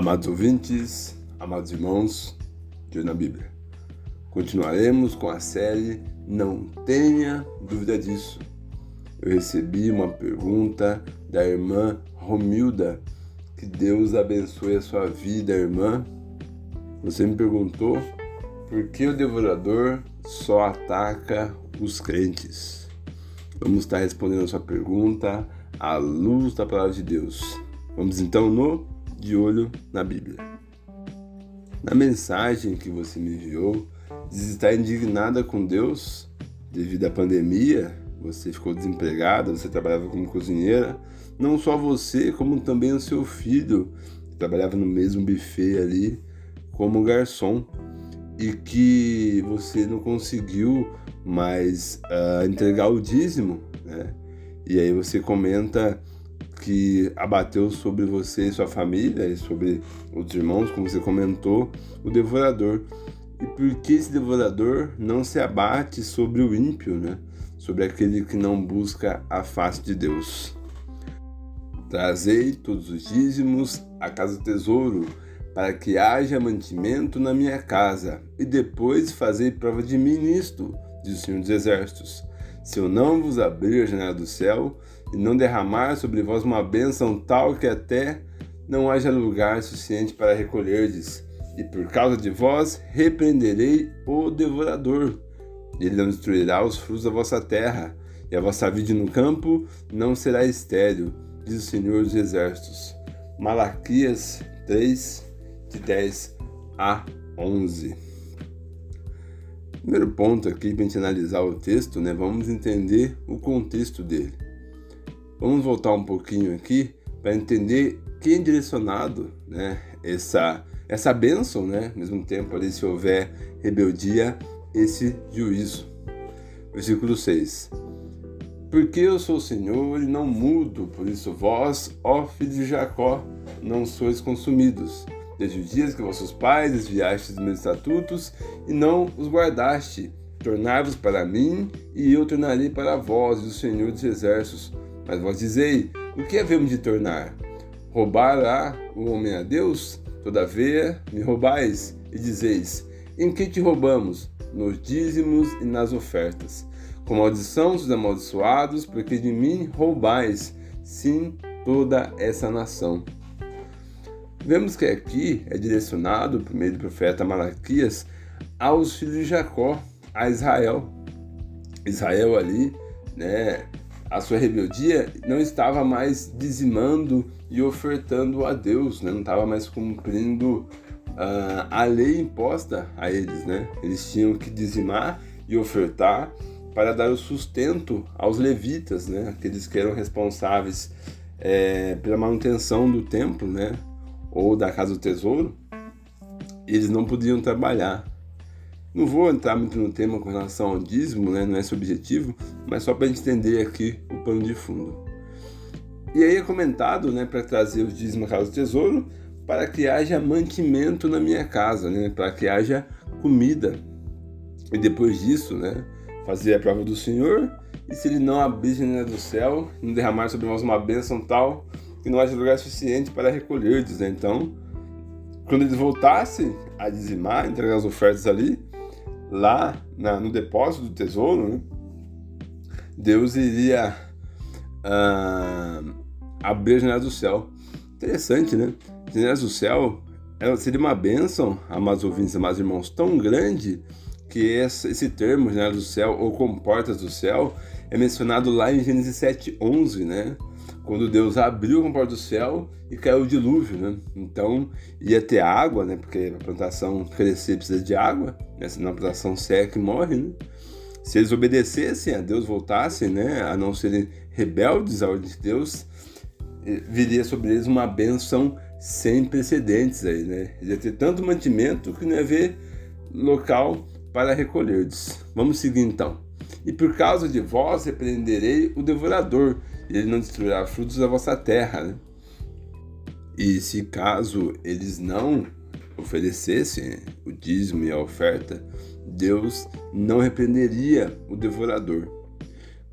Amados ouvintes, amados irmãos, de na Bíblia. Continuaremos com a série Não Tenha Dúvida Disso. Eu recebi uma pergunta da irmã Romilda. Que Deus abençoe a sua vida, irmã. Você me perguntou por que o devorador só ataca os crentes. Vamos estar respondendo a sua pergunta à luz da palavra de Deus. Vamos então no de olho na Bíblia. Na mensagem que você me enviou, diz estar indignada com Deus devido à pandemia. Você ficou desempregada, você trabalhava como cozinheira. Não só você, como também o seu filho, que trabalhava no mesmo buffet ali como garçom. E que você não conseguiu mais uh, entregar o dízimo, né? E aí você comenta que abateu sobre você e sua família e sobre os irmãos, como você comentou, o devorador. E por que esse devorador não se abate sobre o ímpio, né? Sobre aquele que não busca a face de Deus. Trazei todos os dízimos à casa do tesouro, para que haja mantimento na minha casa, e depois fazei prova de mim nisto, diz o Senhor dos Exércitos. Se eu não vos abrir a janela do céu, e não derramar sobre vós uma bênção tal que até não haja lugar suficiente para recolherdes. E por causa de vós repreenderei o devorador. Ele não destruirá os frutos da vossa terra, e a vossa vida no campo não será estéril, diz o Senhor dos Exércitos. Malaquias 3, de 10 a 11. Primeiro ponto aqui para a gente analisar o texto, né? Vamos entender o contexto dele. Vamos voltar um pouquinho aqui para entender quem é direcionado, né, essa essa bênção, né, ao mesmo tempo ali se houver rebeldia, esse juízo. Versículo 6. Porque eu sou o Senhor e não mudo, por isso vós, ó filhos de Jacó, não sois consumidos. Desde os dias que vossos pais desviastes dos meus estatutos e não os guardaste, tornai-vos para mim e eu tornarei para vós, o Senhor dos exércitos, mas vós dizei: o que havemos de tornar? Roubará o homem a Deus? Todavia me roubais e dizeis: Em que te roubamos? Nos dízimos e nas ofertas. Com maldição dos amaldiçoados, porque de mim roubais, sim, toda essa nação. Vemos que aqui é direcionado, por meio do profeta Malaquias, aos filhos de Jacó, a Israel. Israel ali, né, a sua rebeldia, não estava mais dizimando e ofertando a Deus, né? não estava mais cumprindo uh, a lei imposta a eles. Né? Eles tinham que dizimar e ofertar para dar o sustento aos levitas, né? aqueles que eram responsáveis é, pela manutenção do templo né? ou da casa do tesouro. Eles não podiam trabalhar. Não vou entrar muito no tema com relação ao dízimo, né? não é esse o objetivo, mas só para entender aqui o pano de fundo. E aí é comentado né, para trazer o dízimo à casa do tesouro para que haja mantimento na minha casa, né, para que haja comida. E depois disso, né, fazer a prova do Senhor, e se ele não abrir a janela do céu, não derramar sobre nós uma bênção tal, que não haja lugar suficiente para recolher. Né? Então, quando eles voltassem a dizimar, entregar as ofertas ali, lá na, no depósito do tesouro, né, Deus iria uh, abrir a janela do céu. Interessante, né? Janelas do céu seria uma bênção, amados ouvintes, amados irmãos, tão grande que esse termo, janela do céu ou como portas do céu, é mencionado lá em Gênesis 7:11, né? Quando Deus abriu a porta do céu e caiu o dilúvio, né? Então ia ter água, né? Porque a plantação crescer precisa de água, né? Senão a plantação seca e morre, né? Se eles obedecessem a Deus, voltassem, né? A não serem rebeldes ordem de Deus, eh, viria sobre eles uma benção sem precedentes aí, né? Ia ter tanto mantimento que não ia haver local para recolher-lhes. Vamos seguir então. E por causa de vós repreenderei o devorador, ele não destruirá frutos da vossa terra. Né? E se caso eles não oferecessem o dízimo e a oferta, Deus não repreenderia o devorador.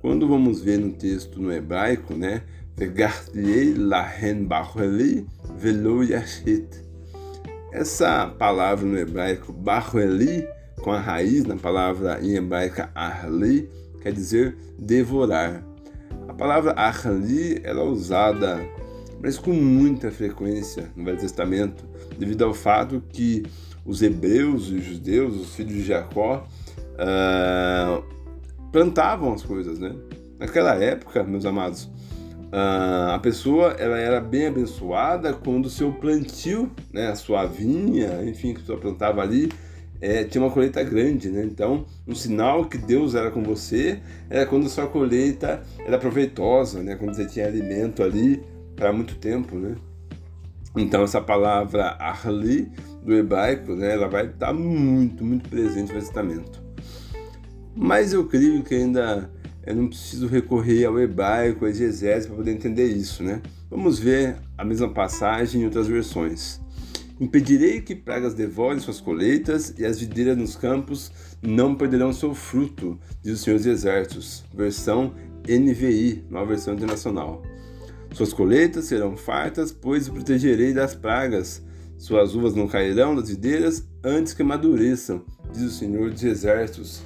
Quando vamos ver no texto no hebraico, né? Essa palavra no hebraico Barueli, com a raiz na palavra em hebraica Arli, quer dizer devorar. A palavra Arli ela é usada, mas com muita frequência no Velho Testamento, devido ao fato que os hebreus e os judeus, os filhos de Jacó, uh, plantavam as coisas, né? Naquela época, meus amados, ah, a pessoa ela era bem abençoada quando o seu plantio, né, a sua vinha, enfim, que você plantava ali, é, tinha uma colheita grande, né? Então, um sinal que Deus era com você era quando sua colheita era proveitosa, né? Quando você tinha alimento ali para muito tempo, né? Então, essa palavra Arli, do hebraico, né? Ela vai estar muito, muito presente no Testamento. Mas eu creio que ainda eu não preciso recorrer ao hebraico, ao exegese para poder entender isso, né? Vamos ver a mesma passagem em outras versões. Impedirei que pragas devorem suas colheitas e as videiras nos campos não perderão seu fruto, diz o Senhor dos Exércitos. Versão NVI, nova versão internacional. Suas colheitas serão fartas, pois o protegerei das pragas. Suas uvas não cairão das videiras antes que amadureçam, diz o Senhor dos Exércitos.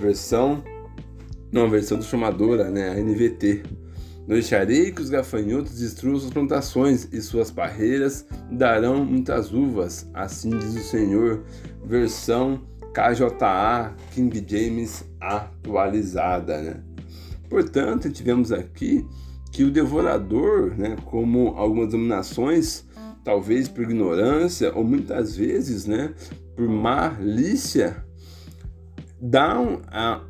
Versão numa versão transformadora, né, a NVT. Não deixarei que os gafanhotos destruam suas plantações e suas parreiras darão muitas uvas, assim diz o Senhor. Versão KJA King James atualizada, né? Portanto, tivemos aqui que o devorador, né, como algumas denominações, talvez por ignorância ou muitas vezes, né, por malícia, dão,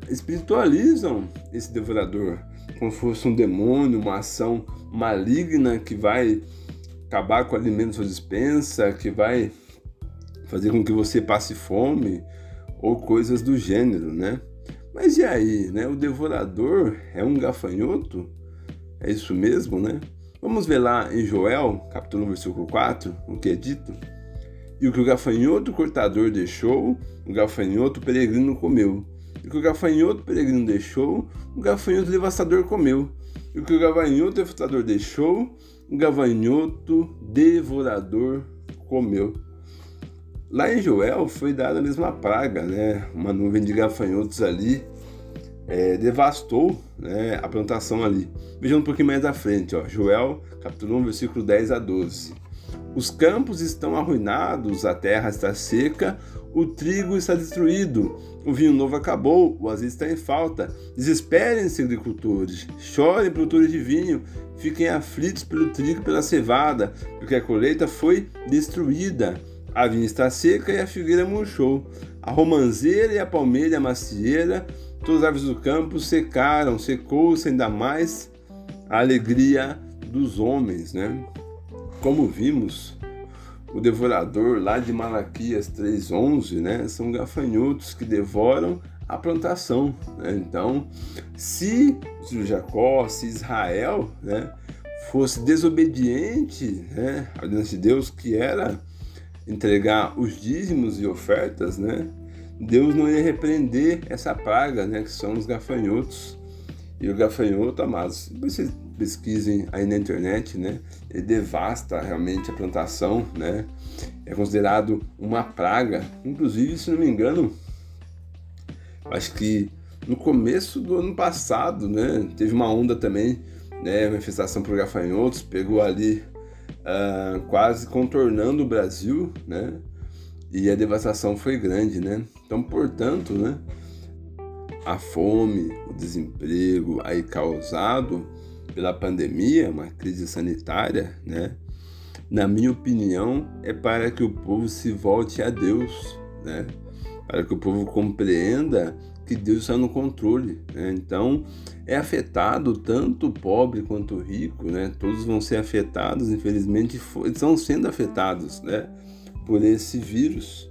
espiritualizam esse devorador como se fosse um demônio, uma ação maligna que vai acabar com o alimento da sua dispensa, que vai fazer com que você passe fome ou coisas do gênero, né? Mas e aí, né? O devorador é um gafanhoto? É isso mesmo, né? Vamos ver lá em Joel, capítulo 1, versículo 4, o que é dito. E o que o gafanhoto cortador deixou, o gafanhoto peregrino comeu. E o que o gafanhoto peregrino deixou, o gafanhoto devastador comeu. E o que o gafanhoto devastador deixou, o gafanhoto devorador comeu. Lá em Joel foi dada a mesma praga, né? Uma nuvem de gafanhotos ali é, devastou né, a plantação ali. Vejam um pouquinho mais à frente, ó. Joel, capítulo 1, versículo 10 a 12. Os campos estão arruinados, a terra está seca, o trigo está destruído, o vinho novo acabou, o azeite está em falta. Desesperem-se, agricultores, chorem produtores de vinho, fiquem aflitos pelo trigo e pela cevada, porque a colheita foi destruída. A vinha está seca e a figueira murchou. A romanzeira e a palmeira e a macieira, todas as árvores do campo secaram, secou-se ainda mais a alegria dos homens, né? Como vimos, o devorador lá de Malaquias 3:11, né, são gafanhotos que devoram a plantação. Né? Então, se Jacó, se Israel, né, fosse desobediente né, à ordenança de Deus, que era entregar os dízimos e ofertas, né, Deus não ia repreender essa praga, né, que são os gafanhotos. E o gafanhoto, amados, vocês pesquisem aí na internet, né? Ele devasta realmente a plantação, né? É considerado uma praga. Inclusive, se não me engano, acho que no começo do ano passado, né? Teve uma onda também, né? Manifestação por gafanhotos, pegou ali uh, quase contornando o Brasil, né? E a devastação foi grande, né? Então, portanto, né? A fome, o desemprego aí causado pela pandemia, uma crise sanitária, né? Na minha opinião, é para que o povo se volte a Deus, né? Para que o povo compreenda que Deus está no controle, né? Então, é afetado tanto o pobre quanto o rico, né? Todos vão ser afetados, infelizmente, estão sendo afetados, né? Por esse vírus.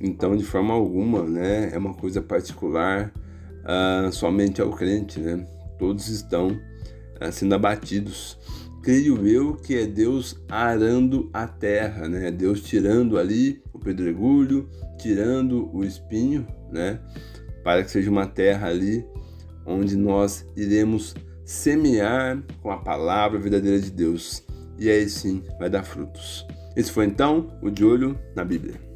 Então, de forma alguma, né? É uma coisa particular uh, somente ao crente, né? Todos estão sendo abatidos. Creio eu que é Deus arando a terra, né? Deus tirando ali o pedregulho, tirando o espinho, né? Para que seja uma terra ali onde nós iremos semear com a palavra verdadeira de Deus. E aí sim vai dar frutos. Esse foi então o De Olho na Bíblia.